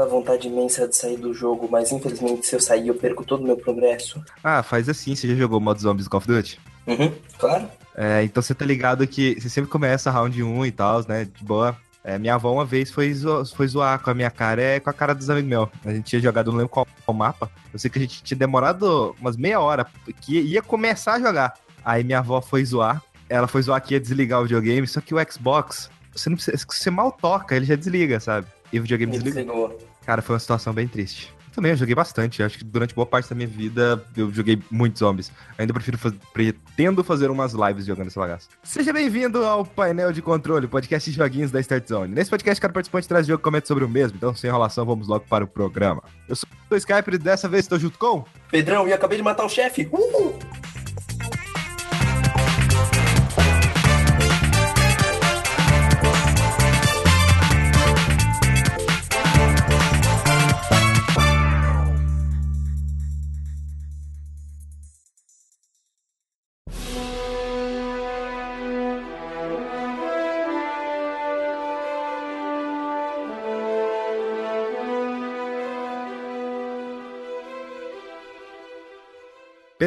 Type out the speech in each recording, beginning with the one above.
aquela vontade imensa de sair do jogo, mas infelizmente se eu sair eu perco todo o meu progresso. Ah, faz assim, você já jogou o modo zombies Call of Duty? Uhum, claro. É, então você tá ligado que você sempre começa round 1 e tal, né? De boa. É, minha avó uma vez foi, zo foi zoar com a minha cara, é com a cara dos amigos meus. A gente tinha jogado, não lembro qual, qual mapa. Eu sei que a gente tinha demorado umas meia hora, que ia começar a jogar. Aí minha avó foi zoar. Ela foi zoar que ia desligar o videogame, só que o Xbox, você não precisa, você mal toca, ele já desliga, sabe? E o videogame desliga. Desligou. Cara, foi uma situação bem triste. Também eu joguei bastante. Acho que durante boa parte da minha vida eu joguei muitos zombies. Ainda prefiro faz... pretendo fazer umas lives jogando esse bagaço. Seja bem-vindo ao painel de controle, podcast de joguinhos da Start Zone. Nesse podcast, cada participante traz jogo e comenta sobre o mesmo. Então, sem enrolação, vamos logo para o programa. Eu sou o Skype e dessa vez estou junto com. Pedrão, e acabei de matar o chefe. Uhul!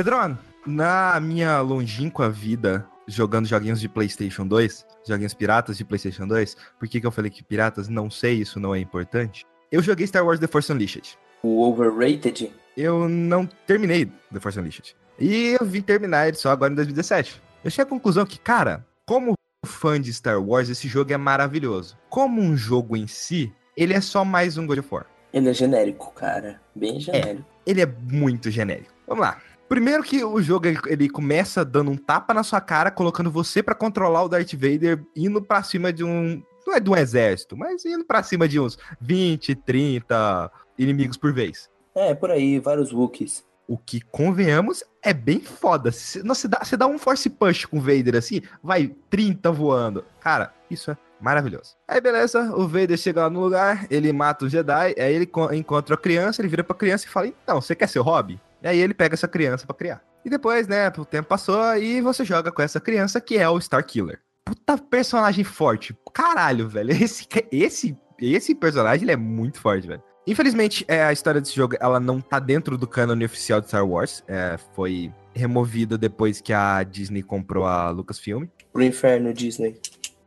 Pedrão, na minha longínqua vida jogando joguinhos de PlayStation 2, joguinhos piratas de PlayStation 2, por que, que eu falei que piratas? Não sei, isso não é importante. Eu joguei Star Wars The Force Unleashed. O overrated? Eu não terminei The Force Unleashed. E eu vim terminar ele só agora em 2017. Eu cheguei à conclusão que, cara, como fã de Star Wars, esse jogo é maravilhoso. Como um jogo em si, ele é só mais um God of War. Ele é genérico, cara. Bem genérico. Ele é muito genérico. Vamos lá. Primeiro que o jogo ele, começa dando um tapa na sua cara, colocando você pra controlar o Darth Vader, indo pra cima de um. Não é de um exército, mas indo pra cima de uns 20, 30 inimigos por vez. É, por aí, vários Wookiees. O que, convenhamos, é bem foda. Se, você, dá, dá um force push com o Vader assim, vai 30 voando. Cara, isso é maravilhoso. Aí beleza, o Vader chega lá no lugar, ele mata o Jedi, aí ele co- encontra a criança, ele vira pra criança e fala: Então, você quer ser hobby? E aí ele pega essa criança pra criar. E depois, né, o tempo passou e você joga com essa criança que é o Star Killer. Puta personagem forte. Caralho, velho. Esse, esse, esse personagem ele é muito forte, velho. Infelizmente, é, a história desse jogo ela não tá dentro do cânone oficial de Star Wars. É, foi removida depois que a Disney comprou a Lucasfilm, Pro inferno, Disney.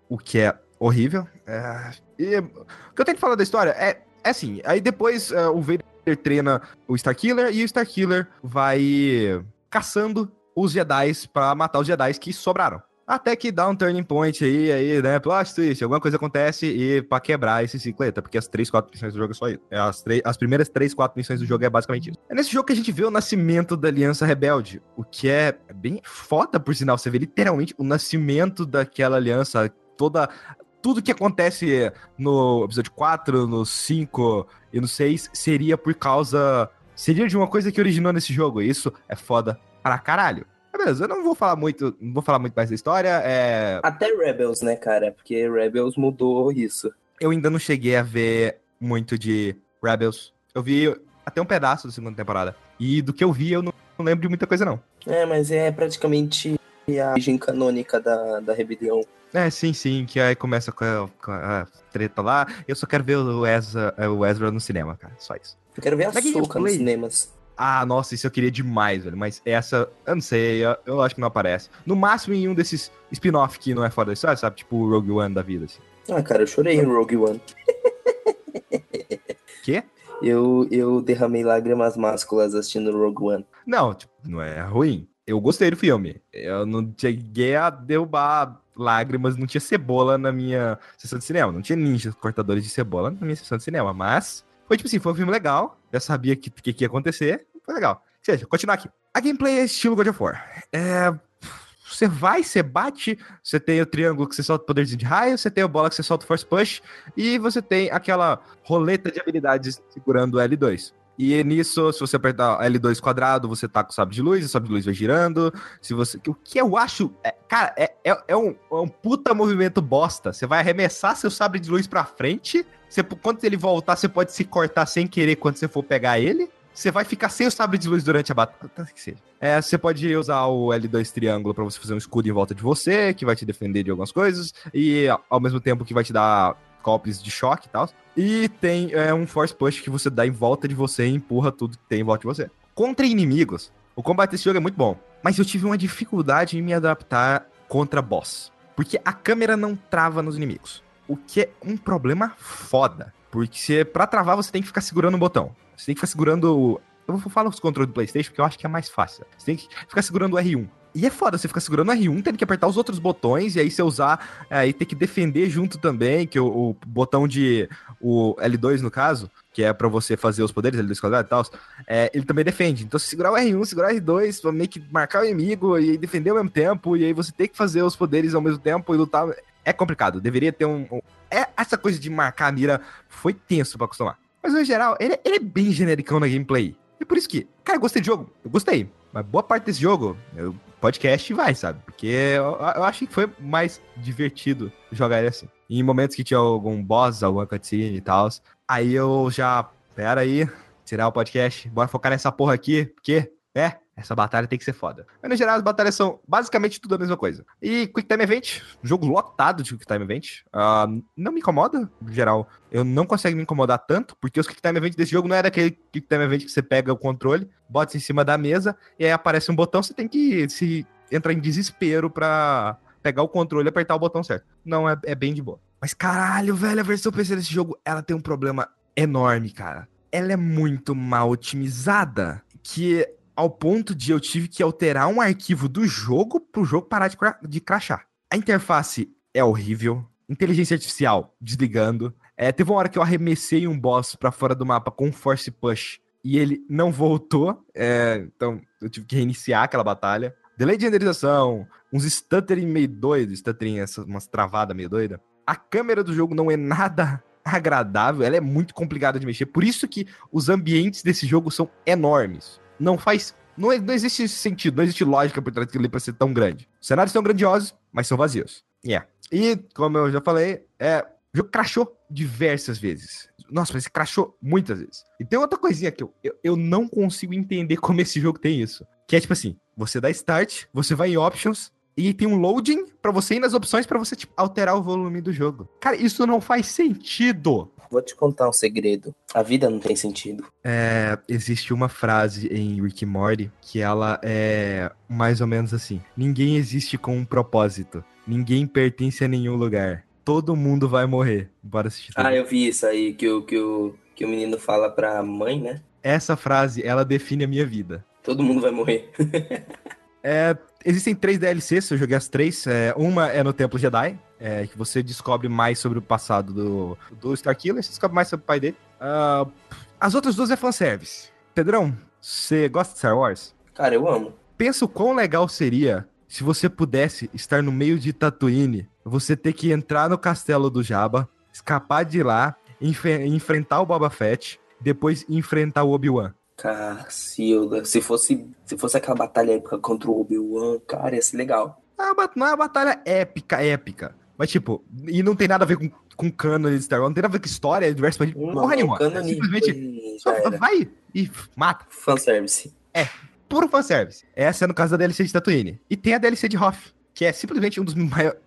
o que é horrível. É, e o que eu tenho que falar da história é, é assim, aí depois é, o Vader treina o Starkiller e o Starkiller vai caçando os Jedi pra matar os Jedi que sobraram. Até que dá um turning point aí, aí, né? Plot twist, alguma coisa acontece e pra quebrar esse cicleta, porque as três, quatro missões do jogo é só isso. É, As, as primeiras três, quatro missões do jogo é basicamente isso. É nesse jogo que a gente vê o nascimento da Aliança Rebelde, o que é bem foda, por sinal. Você vê literalmente o nascimento daquela aliança, toda. Tudo que acontece no episódio 4, no 5 e no 6 seria por causa. Seria de uma coisa que originou nesse jogo. E isso é foda pra caralho. Mas Beleza, eu não vou falar muito, não vou falar muito mais da história. É, Até Rebels, né, cara? Porque Rebels mudou isso. eu ainda não cheguei a ver muito de Rebels. Eu vi até um pedaço da segunda temporada. E do que eu vi, eu não, não lembro de muita coisa, não. É, mas é praticamente a origem canônica da, da rebelião. É, sim, sim, que aí começa com a, com a treta lá. Eu só quero ver o Ezra, o Ezra no cinema, cara. Só isso. Eu quero ver a Soca nos cinemas. Ah, nossa, isso eu queria demais, velho. Mas essa, eu não sei, eu, eu acho que não aparece. No máximo em um desses spin-off que não é fora da história, sabe? Tipo o Rogue One da vida, assim. Ah, cara, eu chorei em Rogue One. Quê? Eu, eu derramei lágrimas másculas assistindo Rogue One. Não, tipo, não é ruim. Eu gostei do filme. Eu não cheguei a derrubar lágrimas, não tinha cebola na minha sessão de cinema. Não tinha ninjas cortadores de cebola na minha sessão de cinema. Mas, foi tipo assim, foi um filme legal. Já sabia o que, que, que ia acontecer. Foi legal. Ou seja, continuar aqui. A gameplay é estilo God of War. É. Você vai, você bate, você tem o triângulo que você solta o poderzinho de raio, você tem a bola que você solta o force push, e você tem aquela roleta de habilidades segurando o L2. E nisso, se você apertar L2 quadrado, você tá com o sabre de luz, o sabre de luz vai girando. Se você, o que eu acho, é- cara, é, é, é um, é um puta movimento bosta. Você vai arremessar seu sabre de luz pra frente. Você, quando ele voltar, você pode se cortar sem querer quando você for pegar ele. Você vai ficar sem o sabre de luz durante a batalha. Que seja. É, você pode usar o L2 triângulo pra você fazer um escudo em volta de você, que vai te defender de algumas coisas. E ao mesmo tempo que vai te dar golpes de choque e tal. E tem é, um Force Push que você dá em volta de você e empurra tudo que tem em volta de você. Contra inimigos, o combate desse jogo é muito bom. Mas eu tive uma dificuldade em me adaptar contra boss. Porque a câmera não trava nos inimigos. O que é um problema foda. Porque pra travar você tem que ficar segurando o botão. Você tem que ficar segurando. Eu vou falar os controles do PlayStation porque eu acho que é mais fácil. Você tem que ficar segurando o R1. E é foda, você fica segurando o R1, tendo que apertar os outros botões, e aí você usar, aí tem que defender junto também, que o, o botão de. O L2, no caso, que é para você fazer os poderes, L2 quadrado e tal, é, ele também defende. Então, se segurar o R1, segurar o R2, pra meio que marcar o inimigo e defender ao mesmo tempo, e aí você tem que fazer os poderes ao mesmo tempo e lutar. É complicado. Deveria ter um. um é, essa coisa de marcar a mira foi tenso para acostumar. Mas no geral, ele, ele é bem genericão na gameplay. E por isso que, cara, eu gostei do jogo. Eu gostei. Mas boa parte desse jogo, eu podcast vai, sabe? Porque eu, eu achei que foi mais divertido jogar ele assim. em momentos que tinha algum boss, alguma cutscene e tal, aí eu já, pera aí, tirar o podcast, bora focar nessa porra aqui, porque, é, essa batalha tem que ser foda. Mas, no geral, as batalhas são basicamente tudo a mesma coisa. E Quick Time Event, jogo lotado de Quick Time Event. Uh, não me incomoda, no geral. Eu não consigo me incomodar tanto, porque os Quick Time Event desse jogo não é daquele Quick Time Event que você pega o controle, bota em cima da mesa, e aí aparece um botão, você tem que se entrar em desespero pra pegar o controle e apertar o botão certo. Não, é, é bem de boa. Mas caralho, velho, a versão PC desse jogo, ela tem um problema enorme, cara. Ela é muito mal otimizada, que ao ponto de eu tive que alterar um arquivo do jogo pro jogo parar de, de crachar. A interface é horrível, inteligência artificial desligando. É, teve uma hora que eu arremessei um boss para fora do mapa com force push e ele não voltou, é, então eu tive que reiniciar aquela batalha. Delay de renderização, uns stuttering meio doido, stuttering, essas, umas travadas meio doida. A câmera do jogo não é nada agradável, ela é muito complicada de mexer. Por isso que os ambientes desse jogo são enormes não faz. Não, não existe sentido, não existe lógica por trás daquilo para ser tão grande. Os cenários são grandiosos, mas são vazios. Yeah. E, como eu já falei, é, o jogo crashou diversas vezes. Nossa, mas crashou muitas vezes. E tem outra coisinha que eu, eu, eu não consigo entender como esse jogo tem isso. Que é tipo assim: você dá start, você vai em options, e tem um loading para você ir nas opções para você tipo, alterar o volume do jogo. Cara, isso não faz sentido. Vou te contar um segredo. A vida não tem sentido. É, existe uma frase em Rick and Morty que ela é mais ou menos assim: Ninguém existe com um propósito. Ninguém pertence a nenhum lugar. Todo mundo vai morrer. Bora assistir. Ah, eu vi isso aí que o, que, o, que o menino fala pra mãe, né? Essa frase, ela define a minha vida. Todo mundo vai morrer. é, existem três DLCs, eu joguei as três. É, uma é no Templo Jedi, é, que você descobre mais sobre o passado do, do Starkiller, você descobre mais sobre o pai dele. Uh, as outras duas é fanservice. Pedrão, você gosta de Star Wars? Cara, eu amo. Pensa o quão legal seria se você pudesse estar no meio de Tatooine, você ter que entrar no castelo do Jabba, escapar de lá, enf enfrentar o Boba Fett, depois enfrentar o Obi-Wan. Cacilda, se fosse, se fosse aquela batalha épica contra o Obi-Wan, cara, ia ser legal. Não é uma batalha épica, épica. Mas, tipo, e não tem nada a ver com, com canon de Star Wars, não tem nada a ver com história, diverso, mas porra nenhuma. É simplesmente só vai e mata. Fanservice. É, puro fanservice. Essa é no caso da DLC de Tatooine. E tem a DLC de Hoth, que é simplesmente um dos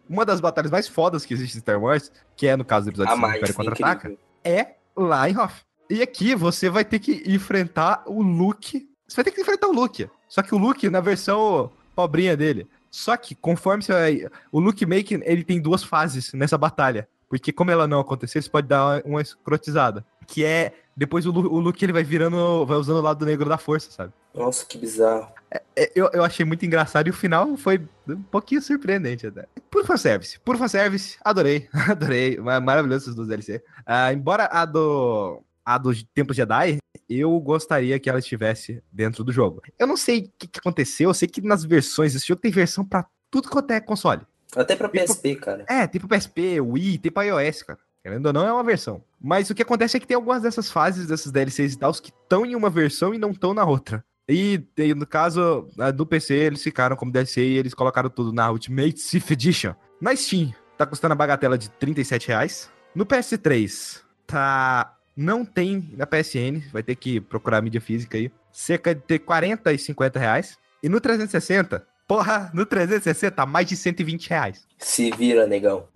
uma das batalhas mais fodas que existe em Star Wars, que é no caso do episódio 5 do Império Contra-Ataca, é lá em Hoth. E aqui você vai ter que enfrentar o Luke. Você vai ter que enfrentar o Luke. Só que o Luke na versão pobrinha dele. Só que, conforme você vai... O Luke Making, ele tem duas fases nessa batalha. Porque como ela não acontecer, você pode dar uma escrotizada. Que é, depois o, o Luke ele vai virando, vai usando o lado negro da força, sabe? Nossa, que bizarro. É, é, eu, eu achei muito engraçado e o final foi um pouquinho surpreendente até. Por fanservice, por fanservice, adorei, adorei. Maravilhoso esses dois DLC. Uh, embora a do a do Tempo Jedi, eu gostaria que ela estivesse dentro do jogo. Eu não sei o que, que aconteceu, eu sei que nas versões desse jogo tem versão para tudo quanto é console. Até pra PSP, tipo, cara. É, tem pro PSP, Wii, tem pra iOS, cara. Querendo ou não, é uma versão. Mas o que acontece é que tem algumas dessas fases, dessas DLCs e tal, que estão em uma versão e não estão na outra. E no caso do PC, eles ficaram como DLC e eles colocaram tudo na Ultimate Sith Edition. Na Steam, tá custando a bagatela de 37 reais. No PS3, tá não tem na PSN, vai ter que procurar mídia física aí. Cerca de 40 e 50 reais. E no 360, porra, no 360 mais de 120 reais. Se vira, negão.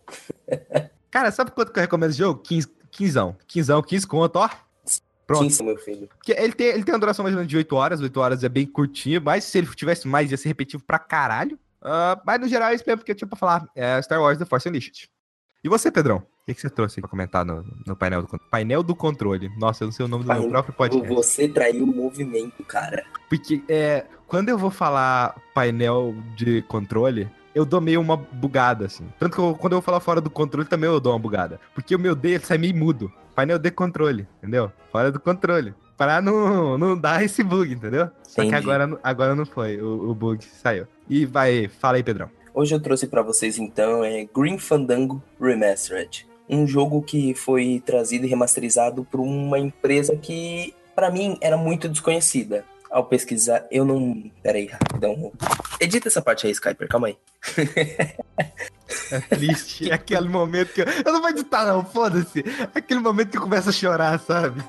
Cara, sabe quanto que eu recomendo esse jogo? 15, 15, 15, 15 conto, ó. Pronto. 15, meu filho. Porque ele tem, ele tem uma duração mais ou menos de 8 horas, 8 horas é bem curtinho, mas se ele tivesse mais, ia ser repetitivo pra caralho. Uh, mas no geral é isso mesmo que eu tinha pra falar. É Star Wars The Force Unleashed. E você, Pedrão? O que, que você trouxe pra comentar no, no painel, do, painel do controle? Nossa, eu não sei o nome do Painel- meu próprio podcast. Você traiu o movimento, cara. Porque é, quando eu vou falar painel de controle, eu dou meio uma bugada, assim. Tanto que eu- quando eu vou falar fora do controle, também eu dou uma bugada. Porque o meu D sai meio mudo. Painel de controle, entendeu? Fora do controle. Pra não, não dar esse bug, entendeu? Só que Entendi. agora, não- agora não foi. O, o bug saiu. E vai, fala aí, Pedrão. Hoje eu trouxe pra vocês então é Green Fandango Remastered, um jogo que foi trazido e remasterizado por uma empresa que pra mim era muito desconhecida. Ao pesquisar, eu não. Pera aí, rapidão. Edita essa parte aí, Skyper, calma aí. É triste. é aquele momento que eu. Eu não vou editar, não, foda-se. É aquele momento que eu começo a chorar, sabe?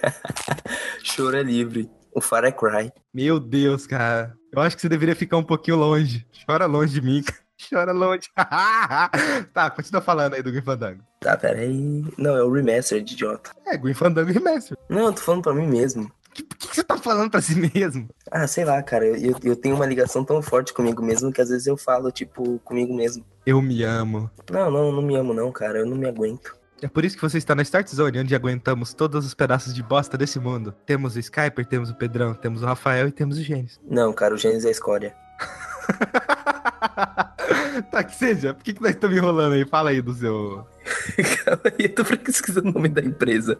Choro é livre. O Far Cry. Meu Deus, cara. Eu acho que você deveria ficar um pouquinho longe. Chora longe de mim, cara. Chora longe. tá, continua falando aí do Green Fandango. Tá, pera aí. Não, é o Remastered, idiota. É, Green Fandango Remaster. Não, eu tô falando pra mim mesmo. Que- Por que, que você tá falando pra si mesmo? Ah, sei lá, cara. Eu, eu, eu tenho uma ligação tão forte comigo mesmo que às vezes eu falo, tipo, comigo mesmo. Eu me amo. Não, não, não me amo, não, cara. Eu não me aguento. É por isso que você está na Start Zone, onde aguentamos todos os pedaços de bosta desse mundo. Temos o Skyper, temos o Pedrão, temos o Rafael e temos o Gênesis. Não, cara, o Gênesis é a escória. tá, que seja. Por que, que nós estamos enrolando aí? Fala aí do seu. Calma aí, eu tô pesquisando o nome da empresa.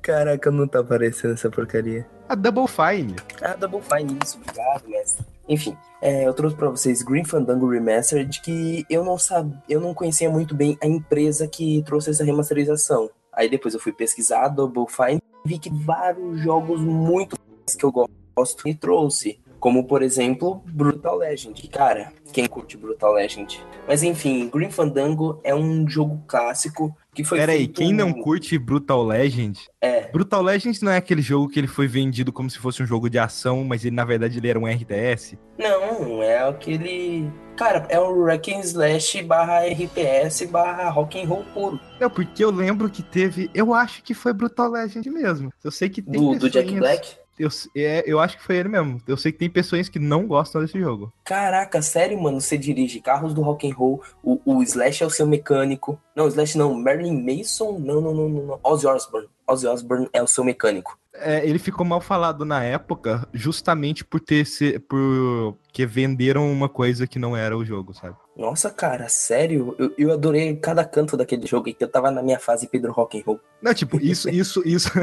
Caraca, não tá aparecendo essa porcaria. A Double Fine. Ah, Double Fine, isso, obrigado, mestre. Enfim, é, eu trouxe pra vocês Green Fandango Remastered, que eu não sabia, eu não conhecia muito bem a empresa que trouxe essa remasterização. Aí depois eu fui pesquisar Double Fine e vi que vários jogos muito que eu gosto e trouxe. Como, por exemplo, Brutal Legend. Cara, quem curte Brutal Legend? Mas enfim, Green Fandango é um jogo clássico que foi Pera aí, feito- quem não curte Brutal Legend? É, Brutal Legend não é aquele jogo que ele foi vendido como se fosse um jogo de ação, mas ele na verdade ele era um RTS? Não, é aquele. Cara, é um Wreck and Slash barra RPS barra rock and roll puro. Não, porque eu lembro que teve. Eu acho que foi Brutal Legend mesmo. Eu sei que tem Do, do Jack Black. Eu, é, eu acho que foi ele mesmo. Eu sei que tem pessoas que não gostam desse jogo. Caraca, sério, mano, você dirige carros do rock and roll, o, o Slash é o seu mecânico. Não, Slash não, Marilyn Mason? Não, não, não, não. Ozzy Osbourne. Ozzy Osbourne é o seu mecânico. É, ele ficou mal falado na época, justamente por ter se, por que venderam uma coisa que não era o jogo, sabe? Nossa, cara, sério? Eu, eu adorei cada canto daquele jogo, que eu tava na minha fase Pedro Rock and Roll. Não, tipo, isso, isso, isso.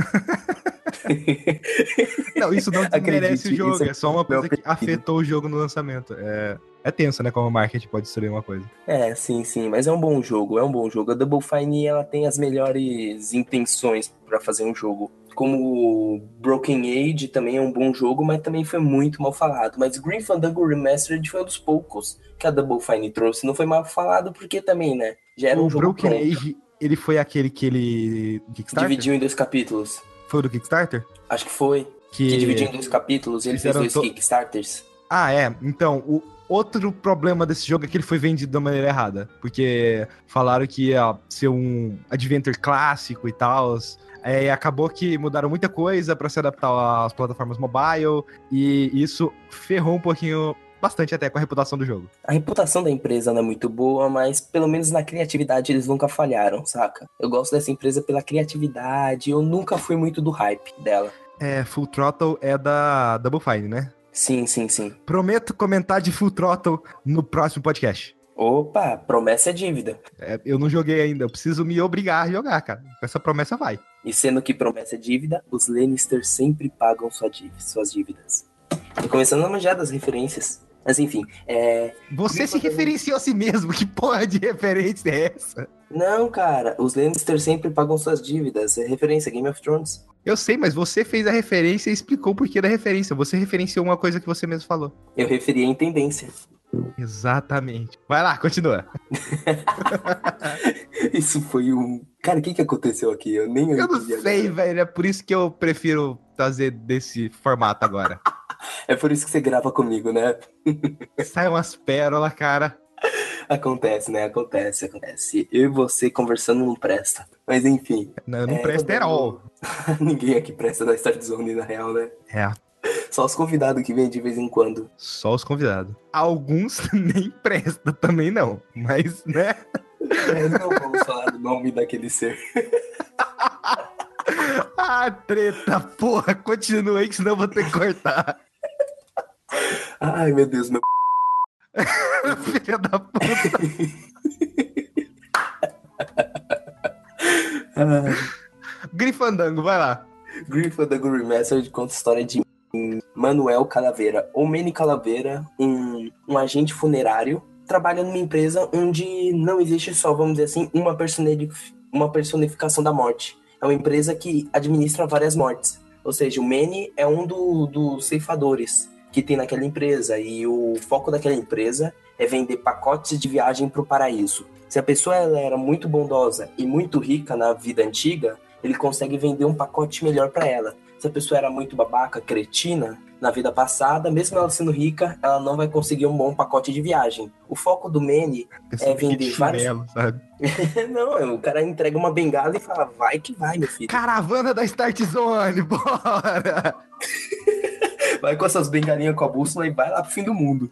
não, isso não desmerece o jogo, é é só uma coisa que preferido. afetou o jogo no lançamento. É, é tenso, né? Como o marketing pode destruir uma coisa. É, sim, sim, mas é um bom jogo, é um bom jogo. A Double Fine, ela tem as melhores intenções pra fazer um jogo. Como Broken Age também é um bom jogo, mas também foi muito mal falado. Mas Green Fandango Remastered foi um dos poucos que a Double Fine trouxe. Não foi mal falado porque também, né? Já era um o jogo Broken pronto. Age, ele foi aquele que ele. Kickstarter? Dividiu em dois capítulos. Foi do Kickstarter? Acho que foi. Que... Que dividiu em dois capítulos ele fez dois to- Kickstarters. Ah, é. Então, o outro problema desse jogo é que ele foi vendido da maneira errada. Porque falaram que ia ser um adventure clássico e tal. É, acabou que mudaram muita coisa pra se adaptar às plataformas mobile. E isso ferrou um pouquinho, bastante até, com a reputação do jogo. A reputação da empresa não é muito boa, mas pelo menos na criatividade eles nunca falharam, saca? Eu gosto dessa empresa pela criatividade, eu nunca fui muito do hype dela. É, Full Throttle é da Double Fine, né? Sim, sim, sim. Prometo comentar de Full Throttle no próximo podcast. Opa, promessa é dívida. É, eu não joguei ainda, eu preciso me obrigar a jogar, cara. Com essa promessa vai. E sendo que promessa é dívida, os Lannister sempre pagam sua dívida- suas dívidas. Tô começando a manjar das referências. Mas enfim, é. Você se referenciou a si mesmo, que porra de referência é essa? Não, cara, os Lannister sempre pagam suas dívidas. É referência, Game of Thrones. Eu sei, mas você fez a referência e explicou o porquê da referência. Você referenciou uma coisa que você mesmo falou. Eu referi em tendência. Exatamente. Vai lá, continua. Isso foi um. Cara, o que, que aconteceu aqui? Eu nem Eu não sei, agora. velho. É por isso que eu prefiro fazer desse formato agora. É por isso que você grava comigo, né? Sai umas pérolas, cara. Acontece, né? Acontece, acontece. Eu e você conversando não presta. Mas enfim. Não, não É, presta all. Ninguém aqui presta da Start Zone, na real, né? É, Só os convidados que vêm de vez em quando. só os convidados. Alguns nem presta também não. Mas, né? É, não vamos falar do nome daquele ser. Ah, treta, porra. Continua aí que senão eu vou ter que cortar. Ai, meu Deus, meu. Filha da puta. Ai. Grifandango, vai lá. Good Remastered conta história de Manuel Calaveira, ou Manny Calaveira, um, um agente funerário, trabalha numa empresa onde não existe só, vamos dizer assim, uma, uma personificação da morte. É uma empresa que administra várias mortes. Ou seja, o Manny é um do- dos ceifadores que tem naquela empresa, e o foco daquela empresa é vender pacotes de viagem para o paraíso. Se a pessoa ela era muito bondosa e muito rica na vida antiga, ele consegue vender um pacote melhor para ela. Se a pessoa era muito babaca, cretina, na vida passada, mesmo ela sendo rica, ela não vai conseguir um bom pacote de viagem. O foco do Manny Esse vender de vários- chinelo, sabe? não, o cara entrega uma bengala e fala, vai que vai, meu filho. Caravana da Start Zone, bora! Vai com essas bengalinhas com a bússola e vai lá pro fim do mundo.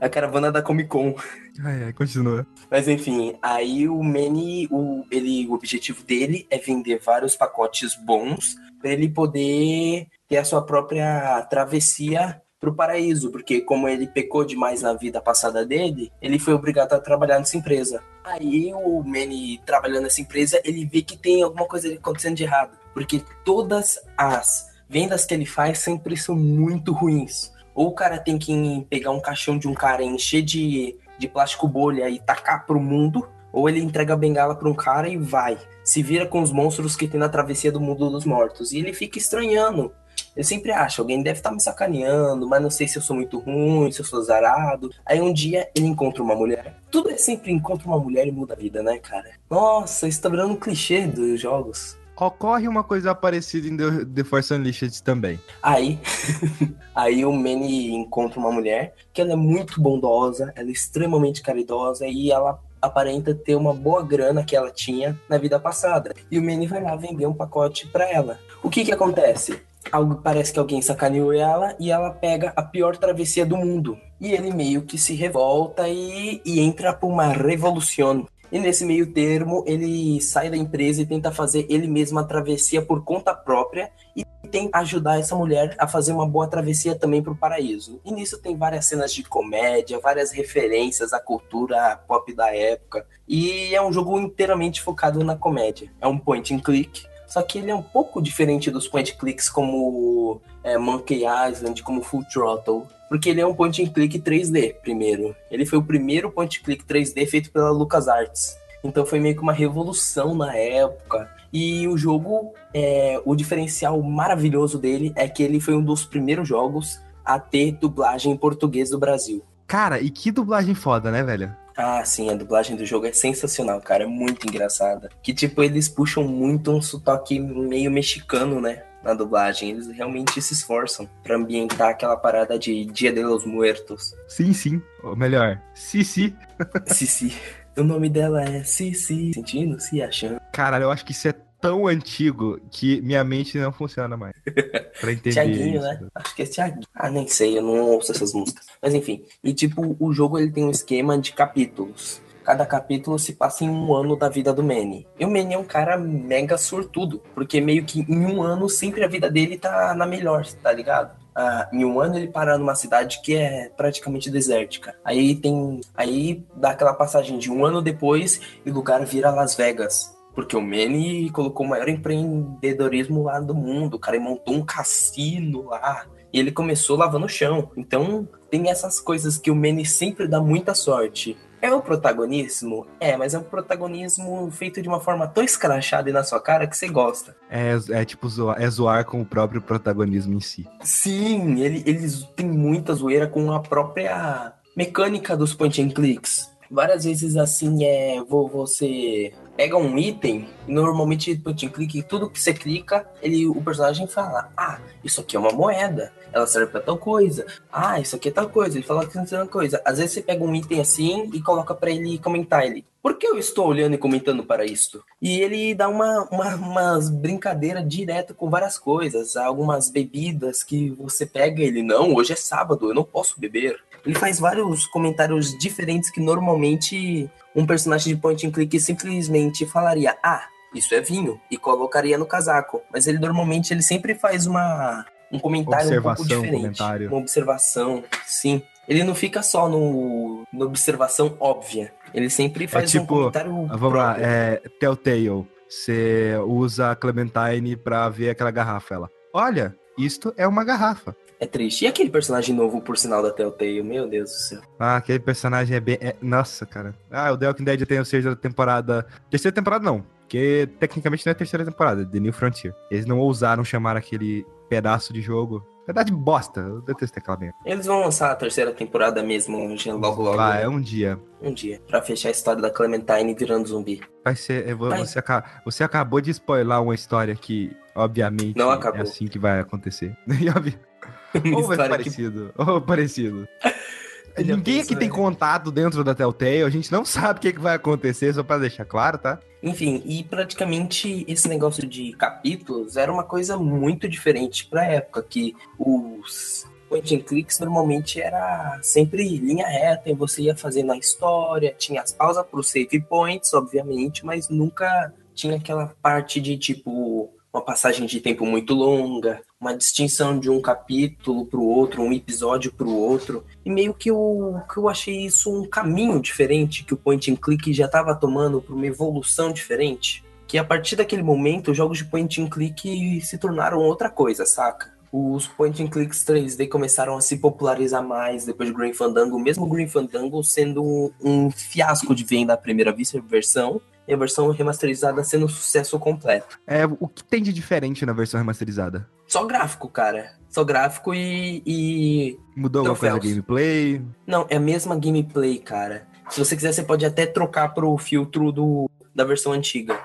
A caravana da Comic Con. Ai, ai, continua. Mas enfim, aí o Manny, o, ele, o objetivo dele é vender vários pacotes bons para ele poder ter a sua própria travessia pro paraíso, porque como ele pecou demais na vida passada dele, ele foi obrigado a trabalhar nessa empresa. Aí o Manny trabalhando nessa empresa, ele vê que tem alguma coisa acontecendo de errado, porque todas as vendas que ele faz sempre são muito ruins. Ou o cara tem que pegar um caixão de um cara encher de de plástico bolha e tacar pro mundo, ou ele entrega a bengala pra um cara e vai. Se vira com os monstros que tem na travessia do mundo dos mortos. E ele fica estranhando. Eu sempre acho, alguém deve estar me sacaneando, mas não sei se eu sou muito ruim, se eu sou zarado. Aí um dia ele encontra uma mulher. Tudo é sempre encontra uma mulher e muda a vida, né, cara? Nossa, isso tá virando um clichê dos jogos. Ocorre uma coisa parecida em The, Force Unleashed também. Aí, aí o Manny encontra uma mulher que ela é muito bondosa, ela é extremamente caridosa e ela aparenta ter uma boa grana que ela tinha na vida passada. E o Manny vai lá vender um pacote pra ela. O que que acontece? Algo parece que alguém sacaneou ela e ela pega a pior travessia do mundo. E ele meio que se revolta e, e entra por uma revolução. E nesse meio termo, ele sai da empresa e tenta fazer ele mesmo a travessia por conta própria e tenta ajudar essa mulher a fazer uma boa travessia também para o paraíso. E nisso tem várias cenas de comédia, várias referências à cultura pop da época. E é um jogo inteiramente focado na comédia. É um point and click, só que ele é um pouco diferente dos point clicks como é, Monkey Island, como Full Throttle. Porque ele é um point and click 3D, primeiro. Ele foi o primeiro point click 3D feito pela LucasArts. Então foi meio que uma revolução na época. E o jogo, é, o diferencial maravilhoso dele é que ele foi um dos primeiros jogos a ter dublagem em português do Brasil. Cara, e que dublagem foda, né, velho? Ah, sim, a dublagem do jogo é sensacional, cara. É muito engraçada. Que, tipo, eles puxam muito um sotaque meio mexicano, né? Na dublagem. Eles realmente se esforçam pra ambientar aquela parada de Dia de los Muertos. Sim, sim. Ou melhor, Cici. Cici. O nome dela é Cici. Sentindo, se achando. Caralho, eu acho que isso é tão antigo que minha mente não funciona mais. Pra entender Tiaguinho, isso. né? Acho que é Tiaguinho. Ah, nem sei, eu não ouço essas músicas. Mas enfim. E, tipo, o jogo ele tem um esquema de capítulos. Cada capítulo se passa em um ano da vida do Manny. E o Manny é um cara mega sortudo, porque meio que em um ano sempre a vida dele tá na melhor, tá ligado? Ah, em um ano ele para numa cidade que é praticamente desértica. Aí tem. Aí dá aquela passagem de um ano depois e o lugar vira Las Vegas. Porque o Manny colocou o maior empreendedorismo lá do mundo. O cara montou um cassino lá. E ele começou lavando o chão. Então tem essas coisas que o Manny sempre dá muita sorte. É o protagonismo? É, mas é um protagonismo feito de uma forma tão escrachada e na sua cara que você gosta. É, é tipo zoar, é zoar com o próprio protagonismo em si. Sim, ele, eles têm muita zoeira com a própria mecânica dos point and clicks. Várias vezes assim é. Vou, você. Pega um item, normalmente point and click, tudo que você clica, ele, o personagem fala: Ah, isso aqui é uma moeda, ela serve pra tal coisa. Ah, isso aqui é tal coisa, ele fala que é tal coisa. Às vezes você pega um item assim e coloca para ele comentar ele. Por que eu estou olhando e comentando para isto? E ele dá uma, uma umas brincadeiras direto com várias coisas, algumas bebidas que você pega ele, não, hoje é sábado, eu não posso beber. Ele faz vários comentários diferentes que normalmente um personagem de point and click simplesmente falaria: "Ah, isso é vinho" e colocaria no casaco. Mas ele normalmente ele sempre faz uma um comentário um pouco diferente, comentário. uma observação, sim. Ele não fica só no, no observação óbvia. Ele sempre faz é tipo, um comentário. Vamos próprio. lá, é Telltale. Você usa a Clementine pra ver aquela garrafa. Ela, olha, isto é uma garrafa. É triste. E aquele personagem novo, por sinal, da Telltale? Meu Deus do céu. Ah, aquele personagem é bem. É... Nossa, cara. Ah, o The Walking Dead tem a terceira temporada. Terceira temporada não. Porque tecnicamente não é terceira temporada, The New Frontier. Eles não ousaram chamar aquele pedaço de jogo. Verdade bosta, eu detesto aquela merda. Eles vão lançar a terceira temporada mesmo logo logo. Vai, né? é um dia. Um dia. Pra fechar a história da Clementine virando zumbi. Vai ser. Vou, você, você, acabou de spoiler uma história que, obviamente, não acabou. é assim que vai acontecer. Ou é parecido. Que... Ou parecido. Ninguém aqui tem contato dentro da Telltale, a gente não sabe o que, que vai acontecer, só pra deixar claro, tá? Enfim, e praticamente esse negócio de capítulos era uma coisa muito diferente pra época, que os point and clicks normalmente era sempre linha reta e você ia fazendo a história, tinha as pausas pro save points, obviamente, mas nunca tinha aquela parte de tipo uma passagem de tempo muito longa, uma distinção de um capítulo para o outro, um episódio para o outro. E meio que eu, que eu achei isso um caminho diferente que o point and click já estava tomando para uma evolução diferente. Que a partir daquele momento, os jogos de point and click se tornaram outra coisa, saca? Os point and clicks 3D começaram a se popularizar mais depois de Green Fandango, mesmo Green Fandango sendo um fiasco de venda à primeira versão, e a versão remasterizada sendo um sucesso completo. É, o que tem de diferente na versão remasterizada? Só gráfico, cara. Só gráfico e. e... Mudou alguma coisa da gameplay? Não, é a mesma gameplay, cara. Se você quiser, você pode até trocar pro filtro do, da versão antiga.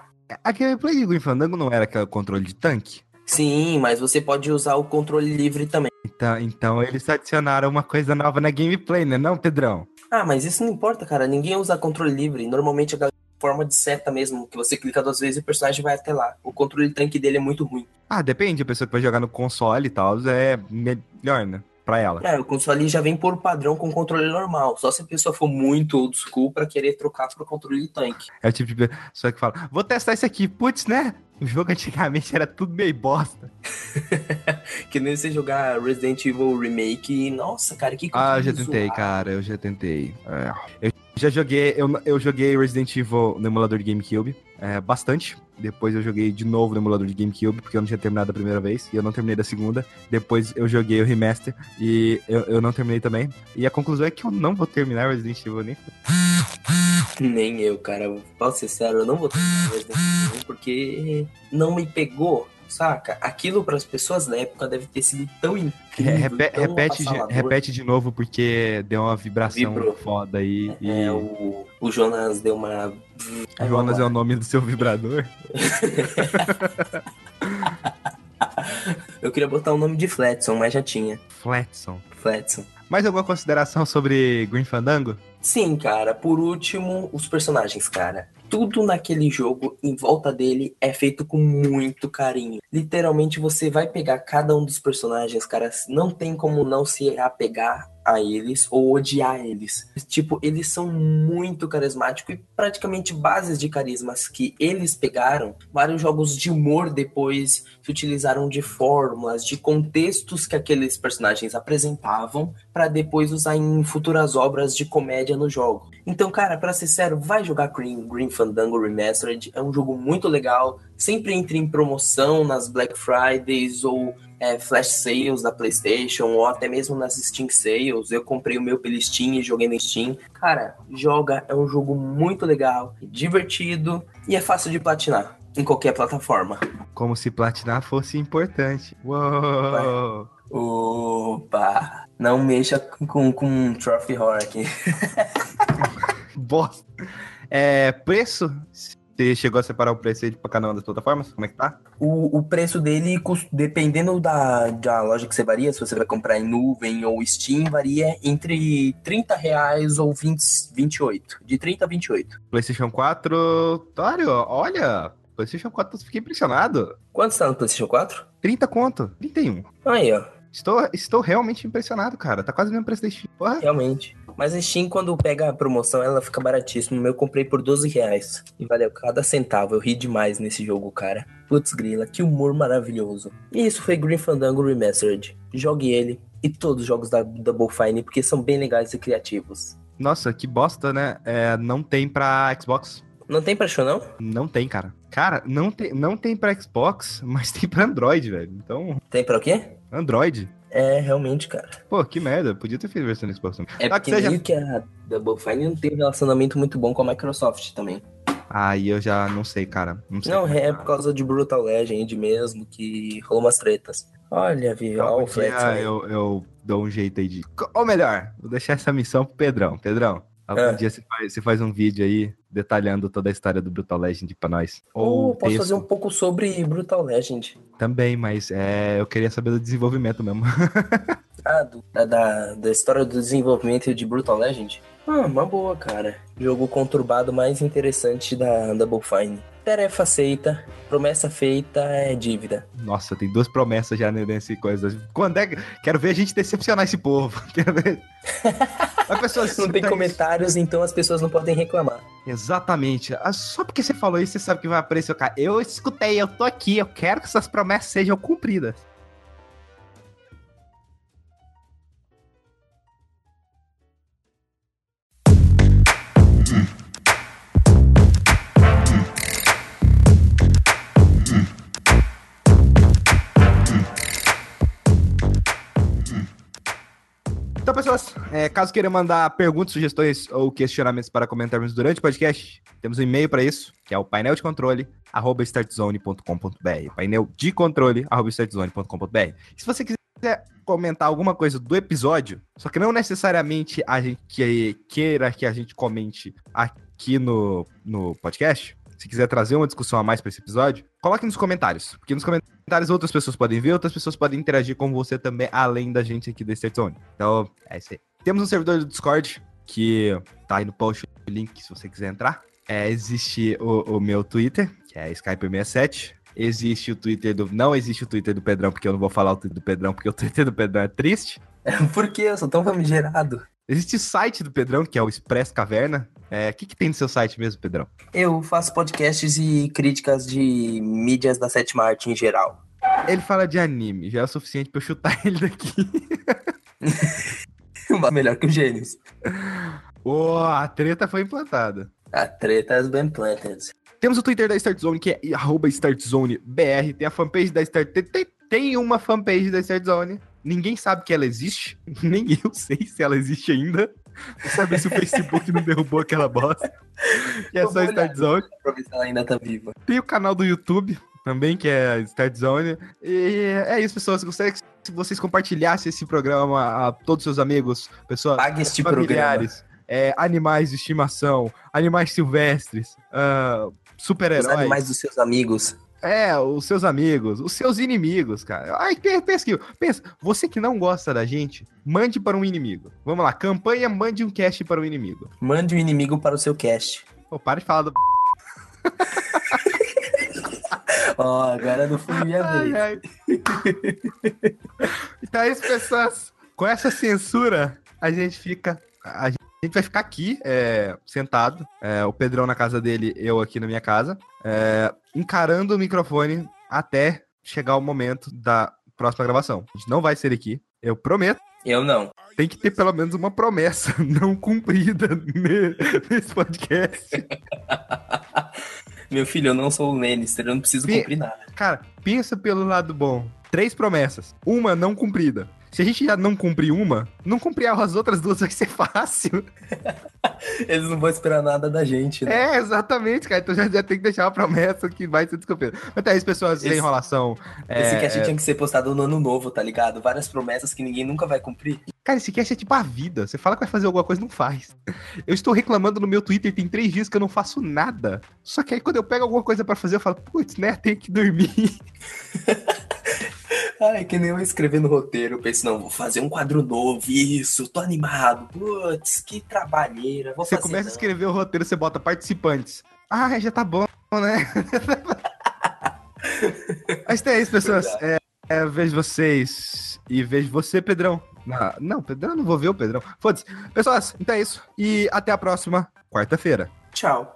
A gameplay de Green Fandango não era aquele controle de tanque? Sim, mas você pode usar o controle livre também. Então, então eles adicionaram uma coisa nova na gameplay, né, não, Pedrão? Ah, mas isso não importa, cara. Ninguém usa controle livre. Normalmente a galera forma de seta mesmo, que você clica duas vezes e o personagem vai até lá. O controle tanque dele é muito ruim. Ah, depende, a pessoa que vai jogar no console e tal, é melhor, né? Pra ela. É, o console já vem por padrão com controle normal. Só se a pessoa for muito old school pra querer trocar pro controle tanque. É o tipo de pessoa que fala, vou testar isso aqui, putz, né? O jogo antigamente era tudo meio bosta. que nem você jogar Resident Evil Remake e, nossa, cara, que Ah, eu já tentei, cara, eu já tentei. É. Eu já joguei, eu, eu joguei Resident Evil no emulador de GameCube, é, bastante. Depois eu joguei de novo no emulador de GameCube, porque eu não tinha terminado a primeira vez, e eu não terminei da segunda. Depois eu joguei o remaster, e eu, eu não terminei também. E a conclusão é que eu não vou terminar Resident Evil nem. Nem eu, cara. Posso ser sério, eu não vou terminar Resident Evil, porque não me pegou saca? Aquilo para as pessoas da época deve ter sido tão incrível. É, repete, tão repete, de, repete de novo, porque deu uma vibração Vibrou. foda aí. E... É, o, o Jonas deu uma. Jonas é o nome do seu vibrador? Eu queria botar o nome de Fletson, mas já tinha. Fletson. Fletson. Mais alguma consideração sobre Green Fandango? Sim, cara. Por último, os personagens, cara tudo naquele jogo em volta dele é feito com muito carinho. Literalmente você vai pegar cada um dos personagens, cara, não tem como não se apegar a eles ou odiar eles. Tipo, eles são muito carismáticos e praticamente bases de carismas que eles pegaram. Vários jogos de humor depois se utilizaram de fórmulas, de contextos que aqueles personagens apresentavam para depois usar em futuras obras de comédia no jogo. Então, cara, para ser sério, vai jogar Green, Green Fandango Remastered. É um jogo muito legal. Sempre entra em promoção nas Black Fridays ou é, flash sales da PlayStation ou até mesmo nas Steam sales. Eu comprei o meu pelo Steam e joguei no Steam. Cara, joga, é um jogo muito legal, divertido e é fácil de platinar em qualquer plataforma. Como se platinar fosse importante. Uou! Opa! Não mexa com, com Trophy Horror aqui. Bosta. É, preço? Você chegou a separar o preço aí pra cada uma das plataformas? Como é que tá? O, o preço dele, dependendo da, da loja que você varia, se você vai comprar em nuvem ou Steam, varia entre 30 reais ou 20, 28. De 30 a 28. PlayStation 4. Dário, olha. PlayStation 4, eu fiquei impressionado. Quanto está no PlayStation 4? 30 conto. 31. Aí, ó. Estou, estou realmente impressionado, cara. Tá quase no mesmo preço da Steam. Porra. Realmente. Mas a Steam, quando pega a promoção, ela fica baratíssima. Eu comprei por 12 reais. E valeu cada centavo. Eu ri demais nesse jogo, cara. Putz, grila, que humor maravilhoso. E isso foi Green Fandango Remastered. Jogue ele e todos os jogos da Double Fine, porque são bem legais e criativos. Nossa, que bosta, né? É, não tem pra Xbox. Não tem pra show, não? Não tem, cara. Cara, não tem, não tem pra Xbox, mas tem pra Android, velho. Então, Tem pra o quê? Android. É, realmente, cara. Pô, que merda. Podia ter feito versão Xbox também. É Tá, que porque seja- meio que a Double Fine não tem um relacionamento muito bom com a Microsoft também. Aí eu já não sei, cara. Não sei. Não, é por causa de Brutal Legend mesmo, que rolou umas tretas. Olha, viu, olha o Flex aí. eu, eu dou um jeito aí de. Ou melhor, vou deixar essa missão pro Pedrão. Pedrão, algum É. dia você faz, você faz um vídeo aí detalhando toda a história do Brutal Legend pra nós. Ou posso texto fazer um pouco sobre Brutal Legend. também, mas é, eu queria saber do desenvolvimento mesmo. Ah, do- da, da, da história do desenvolvimento de Brutal Legend? Ah, uma boa, cara. Jogo conturbado mais interessante da Double Fine. Tarefa aceita, promessa feita é dívida. Nossa, tem duas promessas já nesse coisa. Quando é que. Quero ver a gente decepcionar esse povo. Quero ver. As pessoas Não tem comentários, então as pessoas não podem reclamar. Exatamente. Ah, Só porque você falou isso, você sabe que vai aparecer o cara. Eu escutei, eu tô aqui, eu quero que essas promessas sejam cumpridas. É, caso queiram mandar perguntas, sugestões ou questionamentos para comentarmos durante o podcast, temos um e-mail para isso, que é o painel de controle, arroba startzone.com.br. Painel de controle, arroba startzone.com.br. Se você quiser comentar alguma coisa do episódio, só que não necessariamente a gente que- queira que a gente comente aqui no, no podcast, se quiser trazer uma discussão a mais para esse episódio, coloque nos comentários, porque nos comentários outras pessoas podem ver, outras pessoas podem interagir com você também, além da gente aqui da Start Zone. Então, é isso aí. Temos um servidor do Discord, que tá aí no post o link se você quiser entrar. É, existe o, o meu Twitter, que é Skype67. Existe o Twitter do. Não existe o Twitter do Pedrão, porque eu não vou falar o Twitter do Pedrão, porque o Twitter do Pedrão é triste. Por que eu sou tão famigerado? Existe o site do Pedrão, que é o Express Caverna. É, O que, que tem no seu site mesmo, Pedrão? Eu faço podcasts e críticas de mídias da sétima arte em geral. Ele fala de anime, já é o suficiente pra eu chutar ele daqui. Melhor que o Gênios. Ô, a treta foi implantada. A treta has been planted. Temos o Twitter da Start Zone, que é arroba StartZoneBR. Tem a fanpage da Start... Tem, tem, uma fanpage da Start Zone. Ninguém sabe que ela existe. Nem eu sei se ela existe ainda. Pra saber se o Facebook não derrubou aquela bosta. Que é só vou olhar. Start Zone. Pra ver se ela ainda tá viva. Tem o canal do YouTube também, que é Start Zone. E é isso, pessoas. Gostaria que se vocês compartilhassem esse programa a todos os seus amigos, pessoas Pague este familiares, é, animais de estimação, animais silvestres, Os super-heróis. animais dos seus amigos. É, os seus amigos, os seus inimigos, cara. Ai, pe- pensa aqui, pensa, você que não gosta da gente, mande para um inimigo. Vamos lá, campanha, mande um cast para o inimigo. Mande o inimigo para o seu cast. Pô, para de falar do. Ó, agora não foi minha vez. ai. então é isso, pessoas. Com essa censura, a gente fica. A gente vai ficar aqui, é, sentado. é, o Pedrão na casa dele, eu aqui na minha casa, é, encarando o microfone até chegar o momento da próxima gravação. A gente não vai ser aqui, eu prometo. Eu não. Tem que ter pelo menos uma promessa não cumprida ne- nesse podcast. Meu filho, eu não sou o Lannister, eu não preciso cumprir nada. Cara, pensa pelo lado bom. Três promessas. Uma não cumprida. Se a gente já não cumprir uma, não cumprir as outras duas vai ser fácil. Eles não vão esperar nada da gente, né? É, exatamente, cara. Então já, já tem que deixar a promessa que vai ser descoberto. Até isso, pessoas, sem enrolação. Esse é, cast é... tinha que ser postado no ano novo, tá ligado? Várias promessas que ninguém nunca vai cumprir. Cara, esse cast é tipo a vida. Você fala que vai fazer alguma coisa, não faz. Eu estou reclamando no meu Twitter, tem três dias que eu não faço nada. Só que aí quando eu pego alguma coisa para fazer, eu falo, putz, né, tenho que dormir. Ai, que nem eu escrever no roteiro. Eu penso, não, vou fazer um quadro novo, isso, tô animado. Putz, que trabalheira. Vou você começa não. a escrever o roteiro, você bota participantes. Ah, já tá bom, né? Mas é isso, pessoas. É, é, vejo vocês e vejo você, Pedrão. Na... Não, Pedrão, não vou ver o Pedrão. Foda-se. Pessoas, então é isso. E até a próxima quarta-feira. Tchau.